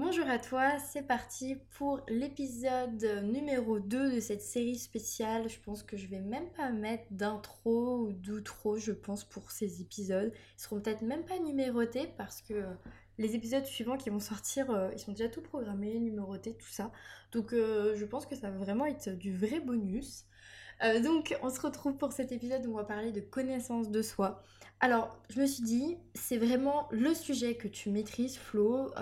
Bonjour à toi, c'est parti pour l'épisode numéro 2 de cette série spéciale. Je pense que je vais même pas mettre d'intro ou d'outro, je pense, pour ces épisodes. Ils seront peut-être même pas numérotés parce que euh, les épisodes suivants qui vont sortir, euh, ils sont déjà tout programmés, numérotés, tout ça. Donc euh, je pense que ça va vraiment être du vrai bonus. donc on se retrouve pour cet épisode où on va parler de connaissance de soi. Alors je me suis dit, c'est vraiment le sujet que tu maîtrises, Flo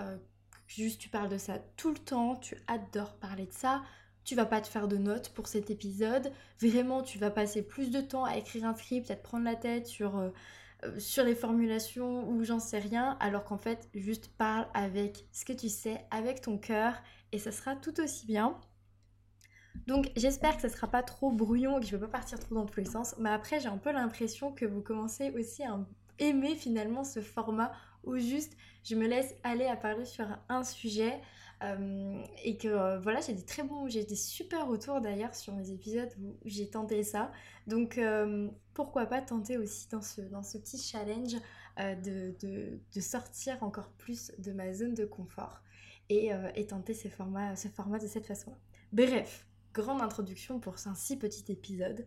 Juste, tu parles de ça tout le temps, tu adores parler de ça. Tu vas pas te faire de notes pour cet épisode. Vraiment, tu vas passer plus de temps à écrire un script, à te prendre la tête sur, euh, euh, les formulations ou j'en sais rien. Alors qu'en fait, juste parle avec ce que tu sais, avec ton cœur, et ça sera tout aussi bien. Donc j'espère que ça sera pas trop brouillon et que je vais pas partir trop dans tous les sens. Mais après, j'ai un peu l'impression que vous commencez aussi à aimer finalement ce format où juste je me laisse aller à parler sur un sujet euh, et que euh, voilà j'ai des très bons j'ai des super retours d'ailleurs sur mes épisodes où j'ai tenté ça. Donc euh, pourquoi pas tenter aussi dans ce, dans ce petit challenge de, sortir encore plus de ma zone de confort et, et tenter ces formats, ce format de cette façon là bref grande introduction pour un si petit épisode.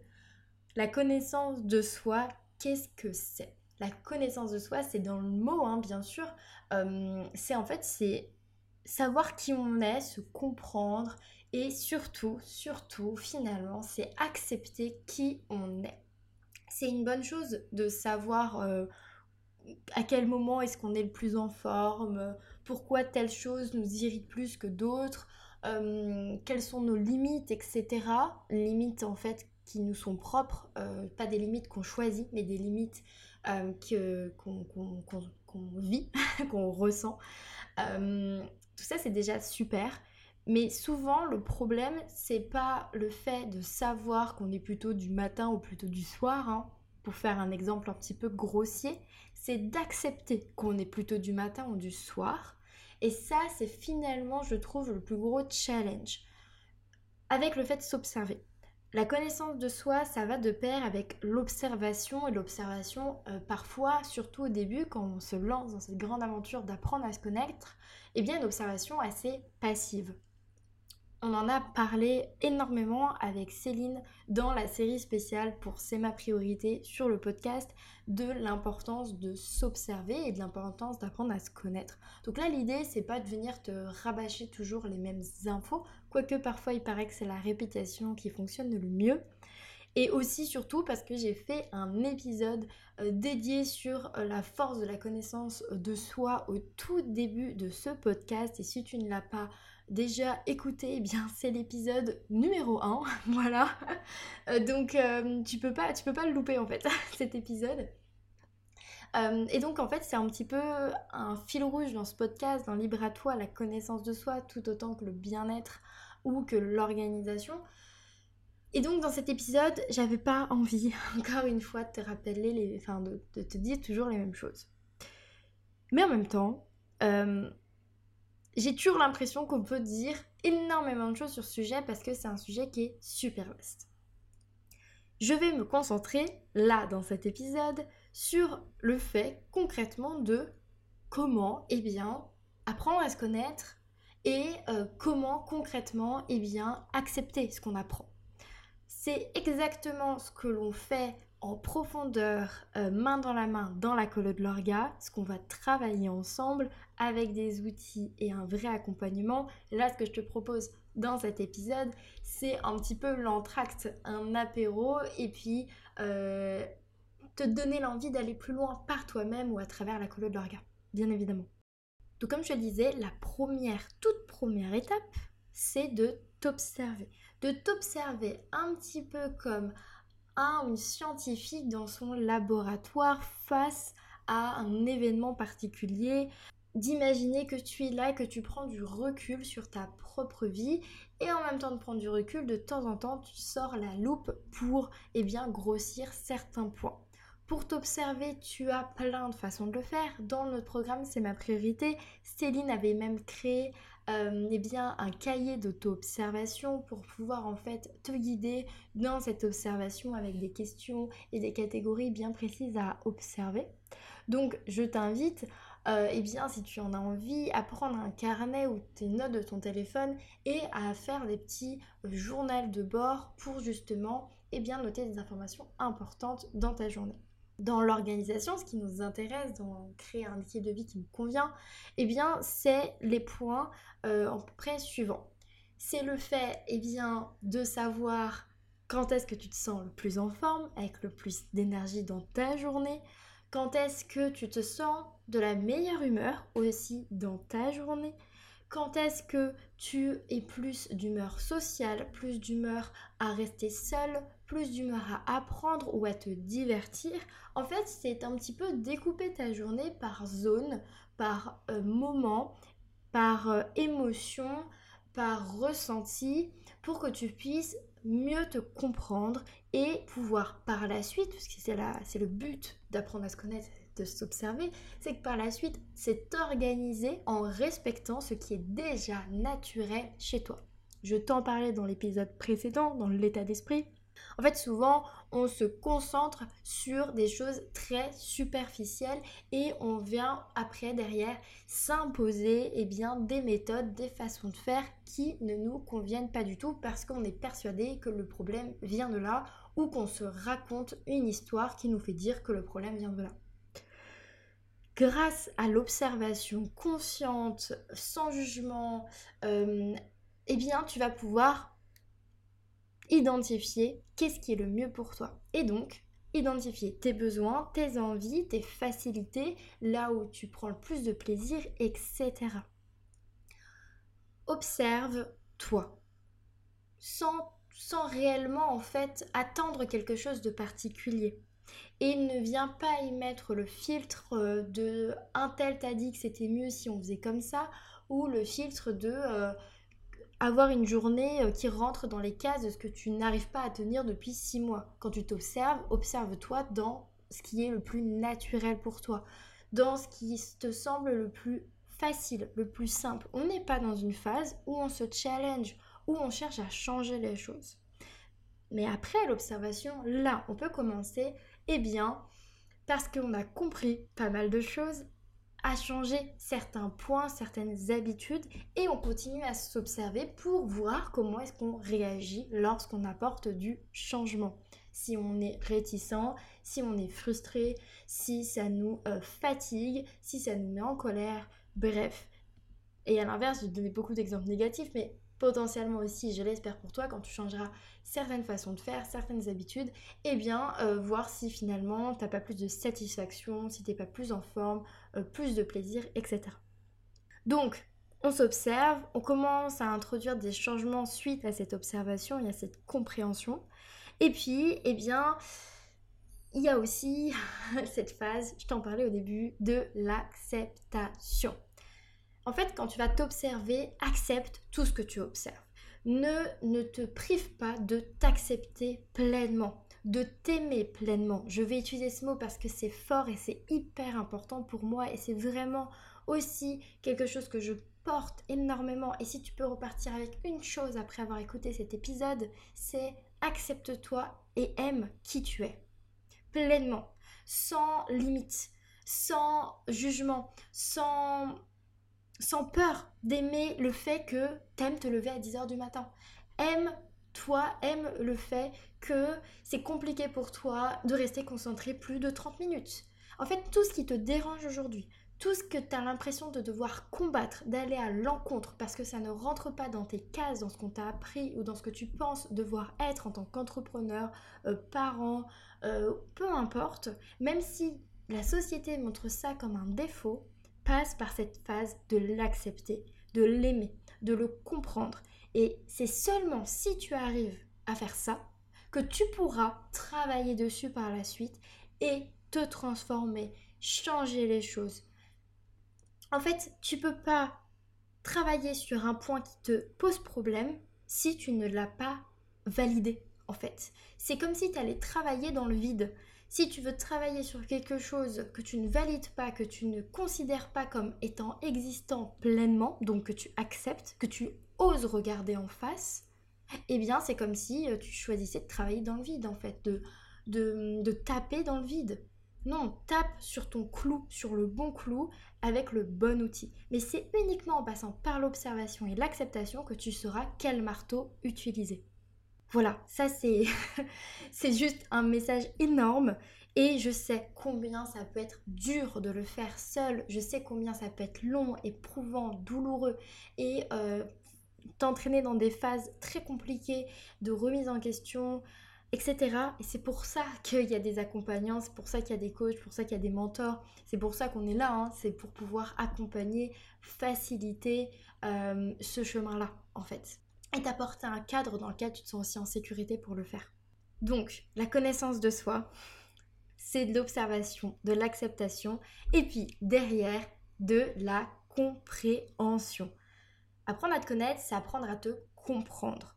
La connaissance de soi qu'est-ce que c'est? La connaissance de soi, c'est dans le mot, hein, bien sûr. Euh, c'est en fait, c'est savoir qui on est, se comprendre et surtout, surtout, finalement, c'est accepter qui on est. C'est une bonne chose de savoir euh, à quel moment est-ce qu'on est le plus en forme, pourquoi telle chose nous irrite plus que d'autres, euh, quelles sont nos limites, etc. Limites en fait qui nous sont propres, pas des limites qu'on choisit, mais des limites euh, qu'on vit, qu'on ressent. Euh, tout ça, c'est déjà super. Mais souvent, le problème, c'est pas le fait de savoir qu'on est plutôt du matin ou plutôt du soir, hein, pour faire un exemple un petit peu grossier, c'est d'accepter qu'on est plutôt du matin ou du soir. Et ça, c'est finalement, je trouve, le plus gros challenge. Avec le fait de s'observer. La connaissance de soi, ça va de pair avec l'observation et l'observation euh, parfois, surtout au début, quand on se lance dans cette grande aventure d'apprendre à se connaître, eh bien une observation assez passive. On en a parlé énormément avec Céline dans la série spéciale pour C'est ma priorité sur le podcast de l'importance de s'observer et de l'importance d'apprendre à se connaître. Donc là l'idée c'est pas de venir te rabâcher toujours les mêmes infos, quoique parfois il paraît que c'est la répétition qui fonctionne le mieux. Et aussi surtout parce que j'ai fait un épisode euh, dédié sur euh, la force de la connaissance de soi au tout début de ce podcast. Et si tu ne l'as pas déjà écouté, eh bien c'est l'épisode numéro 1, voilà. Euh, donc tu peux pas tu peux pas le louper en fait cet épisode. Et donc en fait c'est un petit peu un fil rouge dans ce podcast, dans Libre à toi, la connaissance de soi, tout autant que le bien-être ou que l'organisation. Et donc dans cet épisode, j'avais pas envie, encore une fois, de te rappeler, les, enfin de, de te dire toujours les mêmes choses. Mais en même temps, j'ai toujours l'impression qu'on peut dire énormément de choses sur ce sujet parce que c'est un sujet qui est super vaste. Je vais me concentrer là dans cet épisode sur le fait concrètement de comment eh bien apprendre à se connaître et euh, comment concrètement eh bien accepter ce qu'on apprend. C'est exactement ce que l'on fait en profondeur, euh, main dans la main, dans la colo de l'orga, ce qu'on va travailler ensemble avec des outils et un vrai accompagnement. Là, ce que je te propose dans cet épisode, c'est un petit peu l'entracte, un apéro, et puis euh, te donner l'envie d'aller plus loin par toi-même ou à travers la colo de l'orga, bien évidemment. Donc comme je te disais, la première, toute première étape, c'est de t'observer. De t'observer un petit peu comme un une scientifique dans son laboratoire face à un événement particulier, d'imaginer que tu es là, que tu prends du recul sur ta propre vie et en même temps de prendre du recul, de temps en temps, tu sors la loupe pour eh bien, grossir certains points. Pour t'observer, tu as plein de façons de le faire. Dans notre programme, c'est ma priorité. Céline avait même créé euh, eh bien, un cahier d'auto-observation pour pouvoir en fait te guider dans cette observation avec des questions et des catégories bien précises à observer. Donc je t'invite euh, eh bien, si tu en as envie, à prendre un carnet ou tes notes de ton téléphone et à faire des petits euh, journaux de bord pour justement eh bien, noter des informations importantes dans ta journée. Dans l'organisation, ce qui nous intéresse, dans créer un équilibre de vie qui nous convient, eh bien, c'est les points euh, en près suivants. C'est le fait eh bien, de savoir quand est-ce que tu te sens le plus en forme, avec le plus d'énergie dans ta journée, quand est-ce que tu te sens de la meilleure humeur aussi dans ta journée Quand est-ce que tu es plus d'humeur sociale, plus d'humeur à rester seul, plus d'humeur à apprendre ou à te divertir En fait, c'est un petit peu découper ta journée par zone, par euh, moment, par euh, émotion, par ressenti, pour que tu puisses mieux te comprendre et pouvoir par la suite, parce que c'est, c'est le but d'apprendre à se connaître, de s'observer, c'est que par la suite, c'est organisé en respectant ce qui est déjà naturel chez toi. Je t'en parlais dans l'épisode précédent, dans l'état d'esprit. En fait, souvent, on se concentre sur des choses très superficielles et on vient après, derrière, s'imposer eh bien, des méthodes, des façons de faire qui ne nous conviennent pas du tout parce qu'on est persuadé que le problème vient de là ou qu'on se raconte une histoire qui nous fait dire que le problème vient de là. Grâce à l'observation consciente, sans jugement, euh, eh bien, tu vas pouvoir identifier qu'est-ce qui est le mieux pour toi. Et donc, identifier tes besoins, tes envies, tes facilités, là où tu prends le plus de plaisir, etc. Observe toi, sans, sans réellement en fait attendre quelque chose de particulier. Et ne viens pas y mettre le filtre euh, de un tel t'a dit que c'était mieux si on faisait comme ça, ou le filtre de euh, avoir une journée euh, qui rentre dans les cases de ce que tu n'arrives pas à tenir depuis six mois. Quand tu t'observes, observe-toi dans ce qui est le plus naturel pour toi, dans ce qui te semble le plus facile, le plus simple. On n'est pas dans une phase où on se challenge, où on cherche à changer les choses. Mais après l'observation, là, on peut commencer, eh bien, parce qu'on a compris pas mal de choses, à changer certains points, certaines habitudes et on continue à s'observer pour voir comment est-ce qu'on réagit lorsqu'on apporte du changement. Si on est réticent, si on est frustré, si ça nous euh, fatigue, si ça nous met en colère, bref. Et à l'inverse, je donner beaucoup d'exemples négatifs, mais potentiellement aussi, je l'espère pour toi, quand tu changeras certaines façons de faire, certaines habitudes, et eh bien euh, voir si finalement t'as pas plus de satisfaction, si t'es pas plus en forme, euh, plus de plaisir, etc. Donc, on s'observe, on commence à introduire des changements suite à cette observation et à cette compréhension. Et puis, eh bien, il y a aussi cette phase, je t'en parlais au début, de l'acceptation. En fait, quand tu vas t'observer, accepte tout ce que tu observes. Ne, ne te prive pas de t'accepter pleinement, de t'aimer pleinement. Je vais utiliser ce mot parce que c'est fort et c'est hyper important pour moi et c'est vraiment aussi quelque chose que je porte énormément. Et si tu peux repartir avec une chose après avoir écouté cet épisode, c'est accepte-toi et aime qui tu es. Pleinement, sans limite, sans jugement, sans sans peur d'aimer le fait que t'aimes te lever à 10h du matin. Aime toi, aime le fait que c'est compliqué pour toi de rester concentré plus de 30 minutes. En fait, tout ce qui te dérange aujourd'hui, tout ce que tu as l'impression de devoir combattre, d'aller à l'encontre parce que ça ne rentre pas dans tes cases, dans ce qu'on t'a appris ou dans ce que tu penses devoir être en tant qu'entrepreneur, euh, parent, euh, peu importe, même si la société montre ça comme un défaut, par cette phase de l'accepter, de l'aimer, de le comprendre. Et c'est seulement si tu arrives à faire ça que tu pourras travailler dessus par la suite et te transformer, changer les choses. En fait, tu peux pas travailler sur un point qui te pose problème si tu ne l'as pas validé en fait. C'est comme si tu allais travailler dans le vide. Si tu veux travailler sur quelque chose que tu ne valides pas, que tu ne considères pas comme étant existant pleinement, donc que tu acceptes, que tu oses regarder en face, eh bien c'est comme si euh, tu choisissais de travailler dans le vide en fait, de, de, taper dans le vide. Non, tape sur ton clou, sur le bon clou, avec le bon outil. Mais c'est uniquement en passant par l'observation et l'acceptation que tu sauras quel marteau utiliser. Voilà, ça c'est c'est juste un message énorme et je sais combien ça peut être dur de le faire seul, je sais combien ça peut être long, éprouvant, douloureux et euh, t'entraîner dans des phases très compliquées de remise en question, etc. Et c'est pour ça qu'il y a des accompagnants, c'est pour ça qu'il y a des coachs, pour ça qu'il y a des mentors, c'est pour ça qu'on est là, hein. c'est pour pouvoir accompagner, faciliter euh, ce chemin-là en fait. Et t'apporter un cadre dans lequel tu te sens aussi en sécurité pour le faire. Donc, la connaissance de soi, c'est de l'observation, de l'acceptation, et puis derrière, de la compréhension. Apprendre à te connaître, c'est apprendre à te comprendre.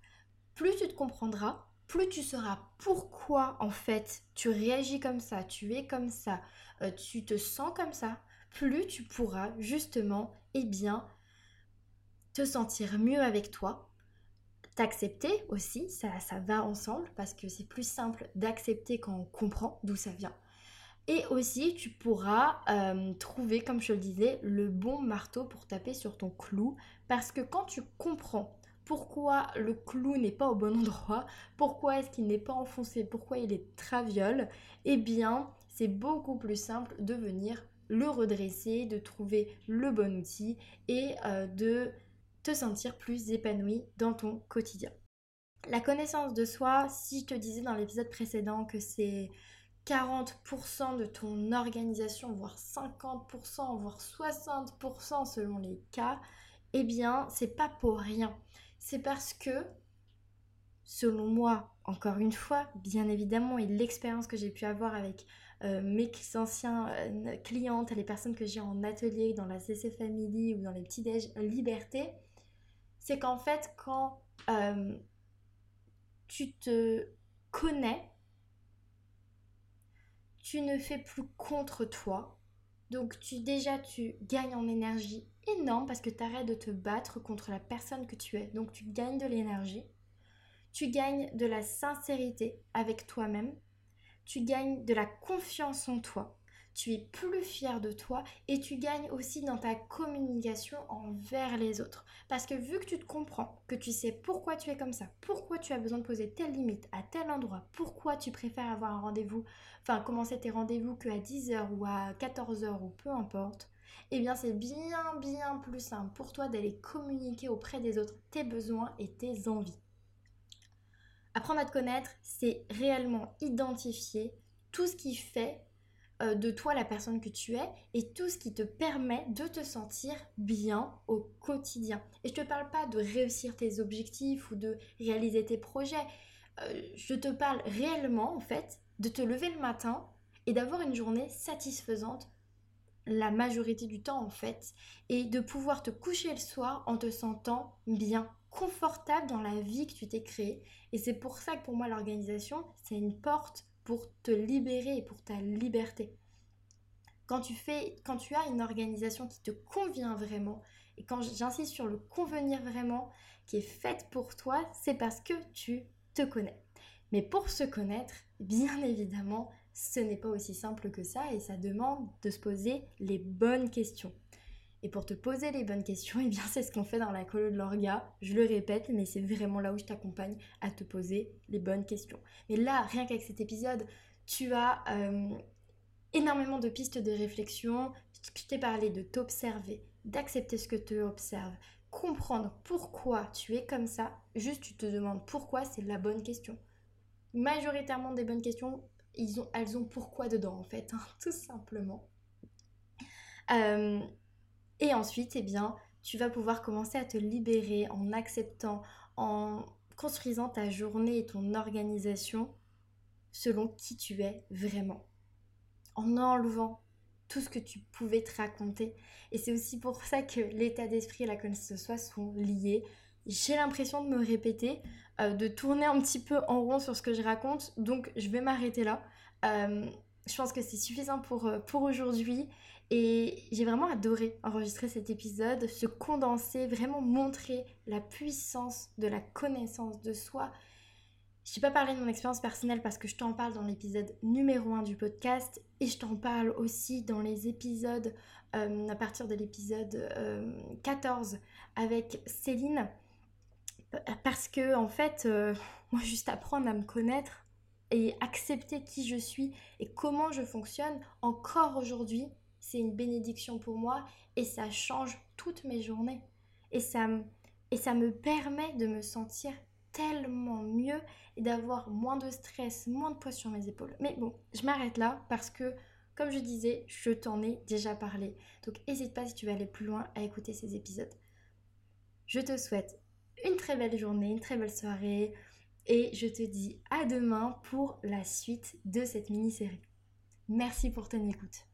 Plus tu te comprendras, plus tu sauras pourquoi en fait tu réagis comme ça, tu es comme ça, euh, tu te sens comme ça, plus tu pourras justement, eh bien, te sentir mieux avec toi, t'accepter aussi, ça, ça va ensemble parce que c'est plus simple d'accepter quand on comprend d'où ça vient. Et aussi, tu pourras euh, trouver, comme je le disais, le bon marteau pour taper sur ton clou. Parce que quand tu comprends pourquoi le clou n'est pas au bon endroit, pourquoi est-ce qu'il n'est pas enfoncé, pourquoi il est traviole, eh bien, c'est beaucoup plus simple de venir le redresser, de trouver le bon outil et euh, de te sentir plus épanoui dans ton quotidien. La connaissance de soi, si je te disais dans l'épisode précédent que c'est 40% de ton organisation, voire 50%, voire 60% selon les cas, eh bien, c'est pas pour rien. C'est parce que, selon moi, encore une fois, bien évidemment, et l'expérience que j'ai pu avoir avec euh, mes anciens euh, clientes, les personnes que j'ai en atelier, dans la CC Family ou dans les petits déj Liberté, c'est qu'en fait, quand euh, tu te connais, tu ne fais plus contre toi. Donc tu déjà tu gagnes en énergie énorme parce que tu arrêtes de te battre contre la personne que tu es. Donc tu gagnes de l'énergie. Tu gagnes de la sincérité avec toi-même. Tu gagnes de la confiance en toi tu es plus fier de toi et tu gagnes aussi dans ta communication envers les autres. Parce que vu que tu te comprends, que tu sais pourquoi tu es comme ça, pourquoi tu as besoin de poser telle limite à tel endroit, pourquoi tu préfères avoir un rendez-vous, enfin commencer tes rendez-vous que à 10h ou à 14h ou peu importe, eh bien c'est bien bien plus simple pour toi d'aller communiquer auprès des autres tes besoins et tes envies. Apprendre à te connaître, c'est réellement identifier tout ce qui fait de toi la personne que tu es et tout ce qui te permet de te sentir bien au quotidien. Et je te parle pas de réussir tes objectifs ou de réaliser tes projets. Euh, je te parle réellement en fait de te lever le matin et d'avoir une journée satisfaisante la majorité du temps en fait et de pouvoir te coucher le soir en te sentant bien confortable dans la vie que tu t'es créée et c'est pour ça que pour moi l'organisation c'est une porte pour te libérer et pour ta liberté. Quand tu, fais, quand tu as une organisation qui te convient vraiment, et quand j'insiste sur le convenir vraiment, qui est faite pour toi, c'est parce que tu te connais. Mais pour se connaître, bien évidemment, ce n'est pas aussi simple que ça et ça demande de se poser les bonnes questions. Et pour te poser les bonnes questions, eh bien c'est ce qu'on fait dans la colo de l'orga. Je le répète, mais c'est vraiment là où je t'accompagne à te poser les bonnes questions. Mais là, rien qu'avec cet épisode, tu as euh, énormément de pistes de réflexion. Je t'ai parlé de t'observer, d'accepter ce que tu observes, comprendre pourquoi tu es comme ça. Juste, tu te demandes pourquoi, c'est la bonne question. Majoritairement des bonnes questions, ils ont, elles ont pourquoi dedans en fait, hein, tout simplement. Euh, et ensuite, eh bien, tu vas pouvoir commencer à te libérer en acceptant, en construisant ta journée et ton organisation selon qui tu es vraiment. En enlevant tout ce que tu pouvais te raconter. Et c'est aussi pour ça que l'état d'esprit et la connaissance de soi sont liés. J'ai l'impression de me répéter, euh, de tourner un petit peu en rond sur ce que je raconte, donc je vais m'arrêter là. Euh, je pense que c'est suffisant pour, euh, pour aujourd'hui. Et j'ai vraiment adoré enregistrer cet épisode, se condenser, vraiment montrer la puissance de la connaissance de soi Je n'ai pas parlé de mon expérience personnelle parce que je t'en parle dans l'épisode numéro 1 du podcast et je t'en parle aussi dans les épisodes, euh, à partir de l'épisode 14 euh, avec Céline. Parce que, en fait, euh, moi, juste apprendre à me connaître et accepter qui je suis et comment je fonctionne, encore aujourd'hui, c'est une bénédiction pour moi et ça change toutes mes journées. Et ça, me permet de me sentir tellement mieux et d'avoir moins de stress, moins de poids sur mes épaules. Mais bon, je m'arrête là parce que, comme je disais, je t'en ai déjà parlé. Donc n'hésite pas si tu veux aller plus loin à écouter ces épisodes. Je te souhaite une très belle journée, une très belle soirée et je te dis à demain pour la suite de cette mini-série. Merci pour ton écoute.